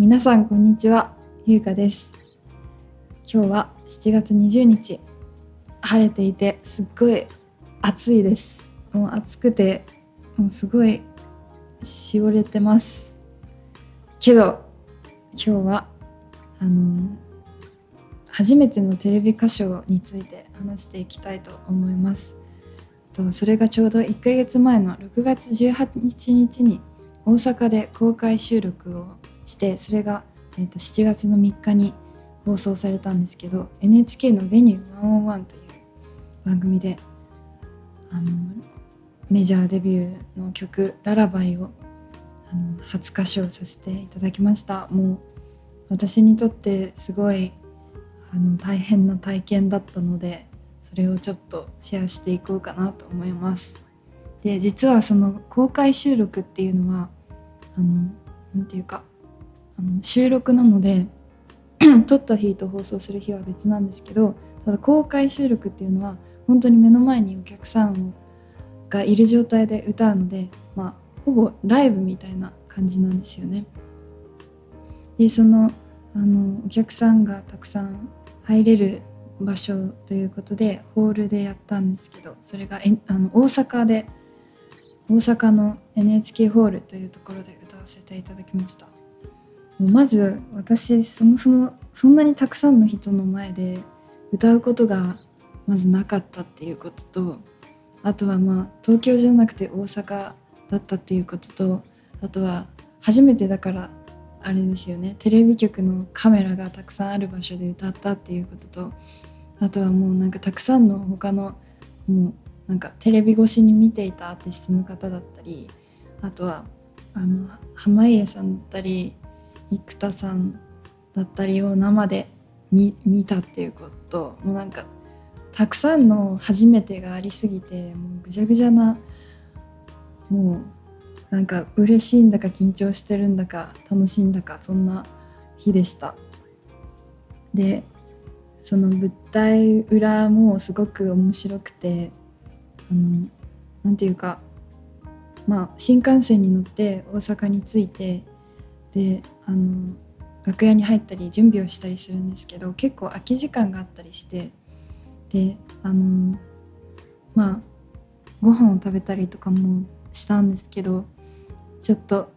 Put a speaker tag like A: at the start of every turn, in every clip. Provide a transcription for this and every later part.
A: 皆さんこんにちは。ゆうかです。今日は7月20日。晴れていてすっごい暑いです。もう暑くてもうすごいしおれてます。けど今日はあの初めてのテレビ歌唱について話していきたいと思います。とそれがちょうど1ヶ月前の6月18日に大阪で公開収録をしてそれが、えー、と7月の3日に放送されたんですけど NHK の「ベニュー101」という番組であのメジャーデビューの曲「ララバイを」あの初歌唱させていただきました。もう私にとってすごいあの大変な体験だったのでそれをちょっとシェアしていこうかなと思います。で実はその公開収録っていうのはあのなんていうかあの収録なので 撮った日と放送する日は別なんですけどただ公開収録っていうのは本当に目の前にお客さんがいる状態で歌うのでまあほぼライブみたいな感じなんですよね。でそのあのお客さんがたくさん入れる場所ということでホールでやったんですけどそれがえあの大阪で大阪の NHK ホールというところで歌わせていただきましたまず私そもそもそんなにたくさんの人の前で歌うことがまずなかったっていうこととあとはまあ東京じゃなくて大阪だったっていうこととあとは初めてだからあれですよねテレビ局のカメラがたくさんある場所で歌ったっていうこととあとはもうなんかたくさんの他のもうなんかテレビ越しに見ていたアーティストの方だったりあとはあの濱家さんだったり生田さんだったりを生で見たっていうことともうなんかたくさんの初めてがありすぎてもうぐちゃぐちゃなもうなんか嬉しいんだか緊張してるんだか楽しいんだかそんな日でした。でその舞台裏もすごく面白くてあのなんていうかまあ新幹線に乗って大阪に着いてであの楽屋に入ったり準備をしたりするんですけど結構空き時間があったりしてであのまあご飯を食べたりとかもしたんですけどちょっと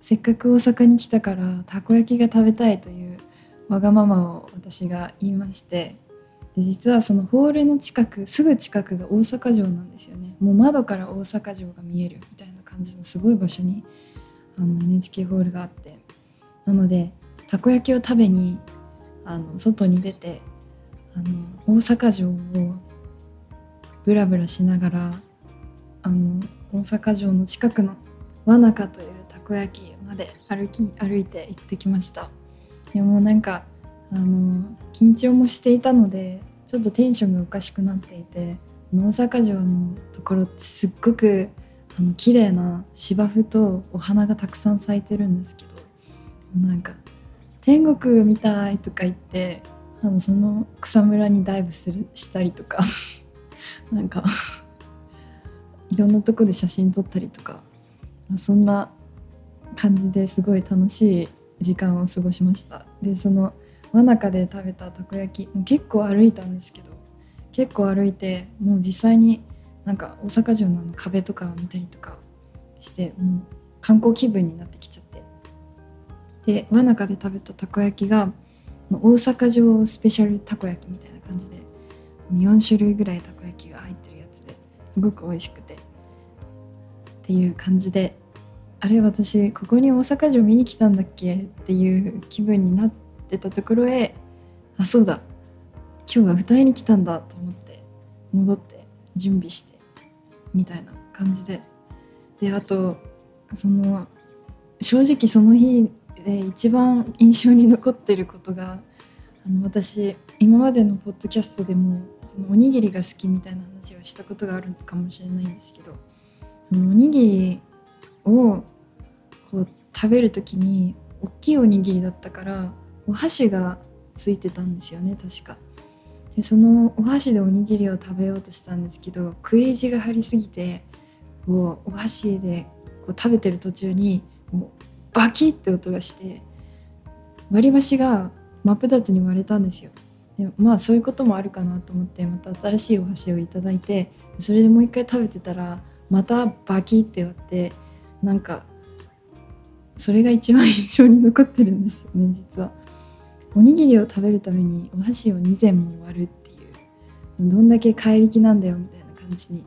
A: せっかく大阪に来たからたこ焼きが食べたいというわがままを私が言いましてで実はそのホールの近くすぐ近くが大阪城なんですよね。もう窓から大阪城が見えるみたいな感じのすごい場所にあの NHK ホールがあって。なのでたこ焼きを食べにあの外に出てあの大阪城をブラブラしながらあの大阪城の近くの和中というたこ焼きまで歩き歩いて行ってきました。でもなんかあの緊張もしていたのでちょっとテンションがおかしくなっていて大阪城のところってすっごくあの綺麗な芝生とお花がたくさん咲いてるんですけどなんか天国みたいとか言ってあのその草むらにダイブするしたりとか なんかいろんなとこで写真撮ったりとかそんな感じですごい楽しい時間を過ごしました。でその真中で食べたたこ焼きもう結構歩いたんですけど結構歩いてもう実際になんか大阪城のあの壁とかを見たりとかしてもう観光気分になってきちゃってで真中で食べたたこ焼きが大阪城スペシャルたこ焼きみたいな感じで4種類ぐらいたこ焼きが入ってるやつですごく美味しくてっていう感じであれ私ここに大阪城見に来たんだっけ？っていう気分になってたところへあそうだ今日は歌いに来たんだと思って戻って準備してみたいな感じで。であとその正直その日で一番印象に残ってることがあの私今までのポッドキャストでもそのおにぎりが好きみたいな話をしたことがあるかもしれないんですけどそのおにぎりをこう食べる時に大きいおにぎりだったからお箸がついてたんですよね確か。でそのお箸でおにぎりを食べようとしたんですけど食い意地が張りすぎてこうお箸でこう食べてる途中にもうバキッて音がして割り箸が真っ二つに割れたんですよ。でまあそういうこともあるかなと思ってまた新しいお箸をいただいてそれでもう一回食べてたらまたバキって割ってなんかそれが一番印象に残ってるんですよね実は。おにぎりを食べるためにお箸を2膳も割るっていうどんだけ怪力なんだよみたいな感じに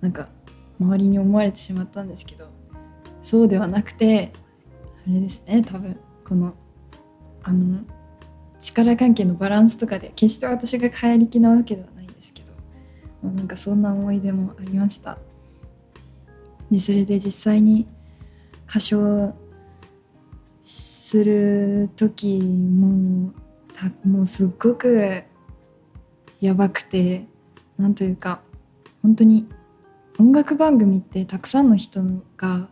A: なんか周りに思われてしまったんですけどそうではなくてれですね多分。このあの力関係のバランスとかで決して私が怪力なわけではないんですけど、ま、なんかそんな思い出もありました。でそれで実際に歌唱する時もたもうすっごくやばくてなんというか本当に音楽番組ってたくさんの人が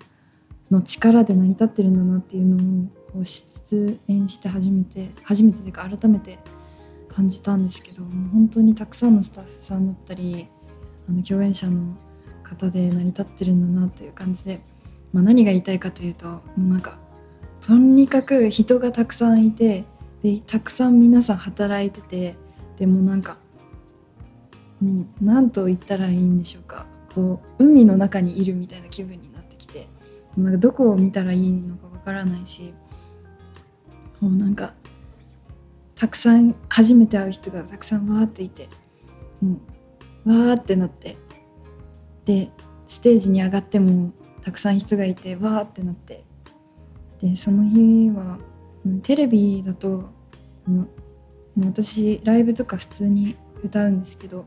A: の力で成り立ってるんだなっていうのを出演して初めて初めてというか改めて感じたんですけどもう本当にたくさんのスタッフさんだったりあの共演者の方で成り立ってるんだなという感じで、まあ、何が言いたいかというともうなんかとにかく人がたくさんいてでたくさん皆さん働いててでもなんか何と言ったらいいんでしょうか。こう海の中にいるみたいな気分になんかどこを見たらいいのかわからないしもうなんかたくさん初めて会う人がたくさんわーっていてもうわーってなってでステージに上がってもたくさん人がいてわーってなってでその日はテレビだと私ライブとか普通に歌うんですけど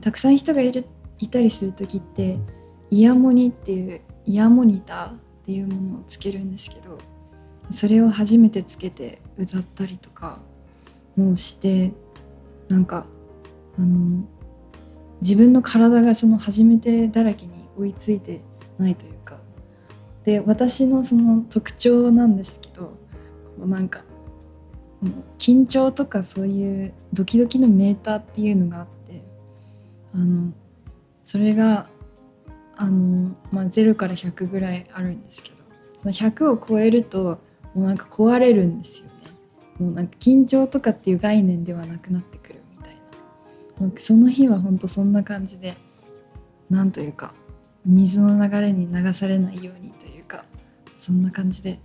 A: たくさん人がいるいたりする時ってイヤモニっていうイヤモニターっていうものをつけるんですけどそれを初めてつけて歌ったりとかもうしてなんかあの自分の体がその初めてだらけに追いついてないというかで私のその特徴なんですけどこうなんか緊張とかそういうドキドキのメーターっていうのがあってあのそれがあの、まあ、0から100ぐらいあるんですけどその100を超えるともうなんか壊れるんですよね。もうなんか緊張とかっていう概念ではなくなってくるみたいな。その日は本当そんな感じでなんというか水の流れに流されないようにというかそんな感じで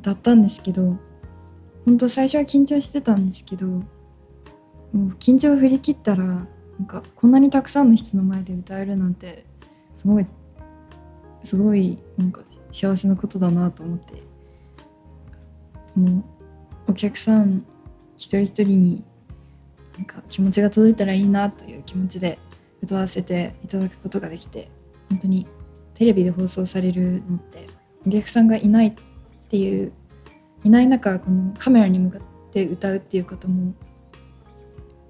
A: だったんですけど本当最初は緊張してたんですけどもう緊張を振り切ったらなんかこんなにたくさんの人の前で歌えるなんてすごいすごいなんか幸せなことだなと思って。もうお客さん一人一人になんか気持ちが届いたらいいなという気持ちで歌わせていただくことができて本当にテレビで放送されるのってお客さんがいないっていういない中このカメラに向かって歌うっていうこともっ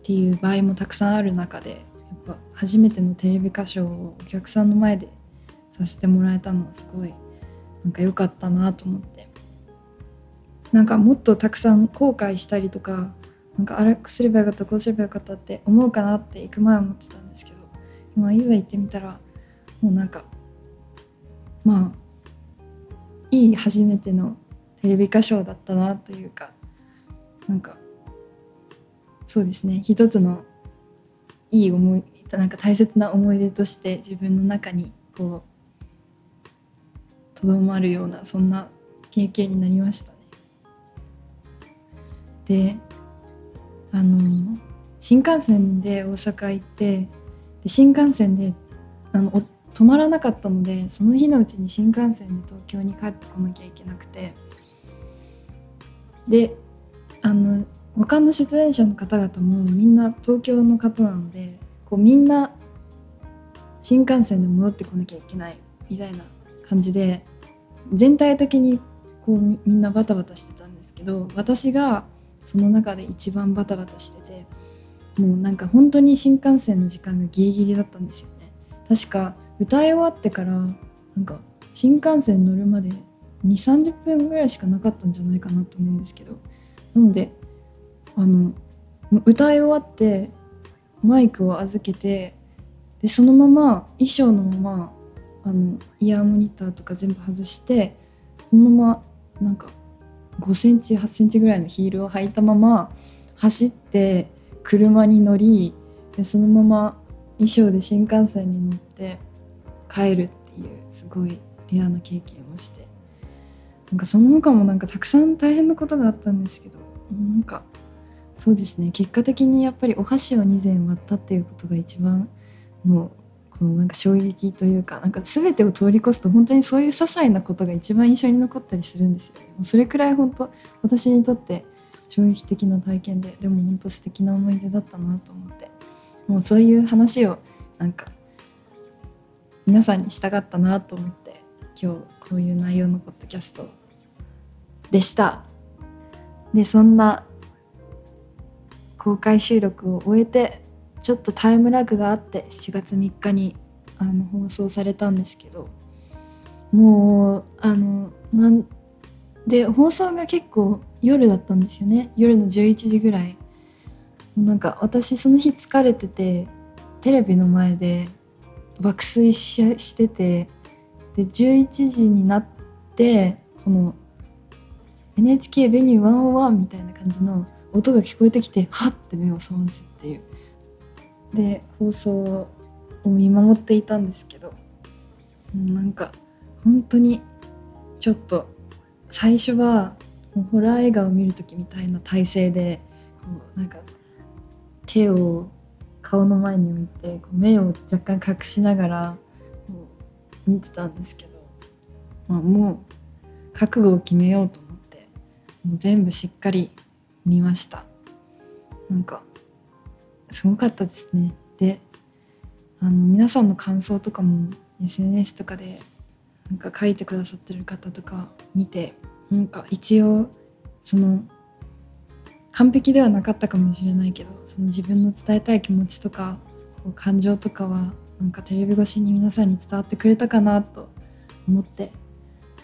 A: ていう場合もたくさんある中でぱ初めてのテレビ歌唱をお客さんの前でさせてもらえたのはすごいなんか良かったなと思って。なんかもっとたくさん後悔したりとかなんかあれすればよかったこうすればよかったって思うかなって行く前は思ってたんですけど今いざ行ってみたらもうなんかまあいい初めてのテレビ歌唱だったなというかなんかそうですね。一つのいい思いなんか大切な思い出として自分の中にこうとどまるようなそんな経験になりましたね。であの新幹線で大阪行ってで新幹線であの止まらなかったのでその日のうちに新幹線で東京に帰ってこなきゃいけなくてであの他の出演者の方々もみんな東京の方なのでこうみんな新幹線で戻ってこなきゃいけないみたいな感じで全体的にこうみんなバタバタしてたんですけど私がその中で一番バタバタしててもうなんか本当に新幹線の時間がギリギリだったんですよね。確か歌い終わってからなんか新幹線乗るまで2 3 0分ぐらいしかなかったんじゃないかなと思うんですけど。なのであの歌い終わってマイクを預けてでそのまま衣装のままあのイヤーモニターとか全部外してそのままなんか5センチ8センチぐらいのヒールを履いたまま走って車に乗りでそのまま衣装で新幹線に乗って帰るっていうすごいレアな経験をして。なんかその他もなんかたくさん大変なことがあったんですけどなんかそうですね。結果的にやっぱりお箸を2膳割ったっていうことが一番のこのなんか衝撃というかなんか全てを通り越すと本当にそういう些細なことが一番印象に残ったりするんですよね。それくらい本当私にとって衝撃的な体験ででも本当素敵な思い出だったなと思って。もうそういう話をなんか皆さんにしたかったなと思って今日こういう内容のポッドキャストでした。でそんな公開収録を終えてちょっとタイムラグがあって7月3日にあの放送されたんですけどもうあのなんで放送が結構夜だったんですよね。夜の11時ぐらい。なんか私その日疲れててテレビの前で爆睡ししててで11時になってこの NHK ベニュー101みたいな感じの音が聞こえてきてはって目を覚ますっていう。で放送を見守っていたんですけどなんか本当にちょっと最初はもうホラー映画を見る時みたいな体勢でこうなんか手を顔の前に置いてこう目を若干隠しながらこう見てたんですけど、まあ、もう覚悟を決めようと思ってもう全部しっかり見ました。なんかすごかったですね。であの皆さんの感想とかも SNS とかでなんか書いてくださってる方とか見てなんか一応その完璧ではなかったかもしれないけどその自分の伝えたい気持ちとかこう感情とかはなんかテレビ越しに皆さんに伝わってくれたかなと思って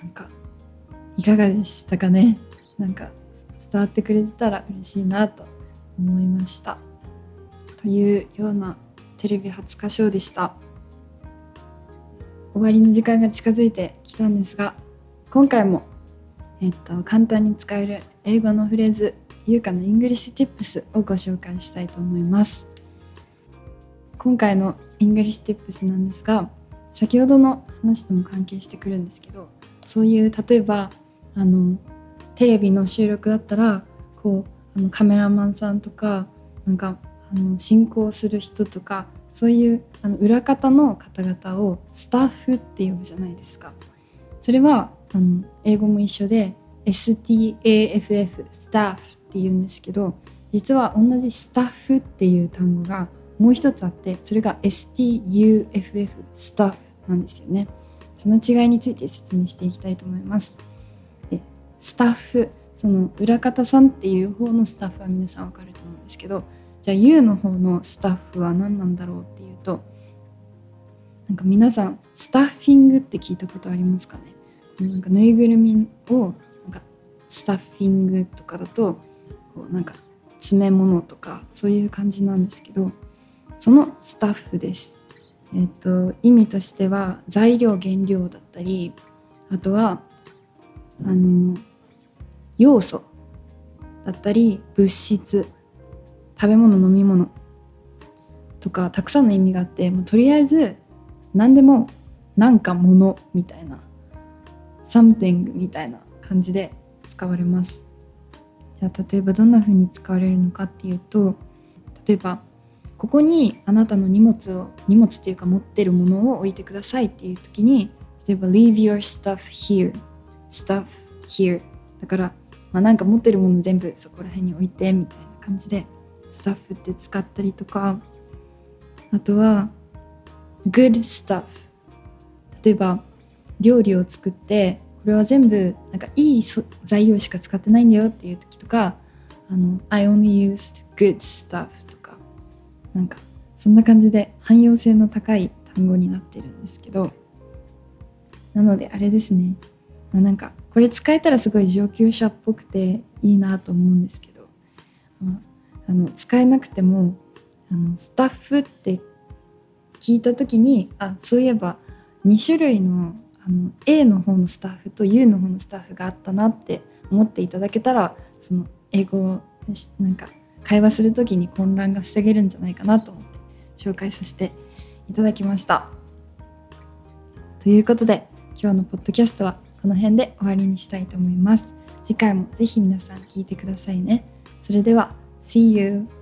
A: なんかいかがでしたかね。なんか伝わってくれてたら嬉しいなと思いました。というようなテレビ初歌唱でした。終わりの時間が近づいてきたんですが今回もえっと簡単に使える英語のフレーズゆうかの English Tips をご紹介したいと思います。今回の English Tips なんですが先ほどの話とも関係してくるんですけどそういう例えばあのテレビの収録だったらこうあのカメラマンさんとかなんかあの進行する人とかそういうあの裏方の方々をスタッフって呼ぶじゃないですか。それはあの英語も一緒で STAFF スタッフって言うんですけど実は同じスタッフっていう単語がもう一つあってそれが STUFF スタッフなんですよねその違いについて説明していきたいと思いますスタッフその裏方さんっていう方のスタッフは皆さんわかると思うんですけどじゃあ U の方のスタッフは何なんだろうっていうとなんか皆さんスタッフィングって聞いたことありますかね？なんかぬいぐるみをなんかスタッフィングとかだとこうなんか詰め物とかそういう感じなんですけどそのスタッフです。えっと意味としては材料原料だったりあとはあの要素だったり物質食べ物飲み物とかたくさんの意味があってもうとりあえず何でもなんかものみたいな something みたいな感じで使われます。じゃあ例えばどんな風に使われるのかっていうと例えばここにあなたの荷物を荷物っていうか持ってるものを置いてくださいっていう時に例えば leave your stuff here stuff here だから、まあ、なんか持ってるもの全部そこら辺に置いてみたいな感じでスタッフって使ったりとかあとは good stuff 例えば料理を作ってこれは全部なんかいい材料しか使ってないんだよっていう時とかあの I only used good stuff とかなんかそんな感じで汎用性の高い単語になってるんですけどなのであれですね。なんかこれ使えたらすごい上級者っぽくていいなと思うんですけど、まあ、の使えなくてもあのスタッフって聞いた時にあそういえば2種類のあの A の方のスタッフと U の方のスタッフがあったなって思っていただけたらその英語をなんか会話する時に混乱が防げるんじゃないかなと思って紹介させていただきました。ということで今日のポッドキャストはこの辺で終わりにしたいと思います。次回もぜひ皆さん聞いてくださいね。それでは See you!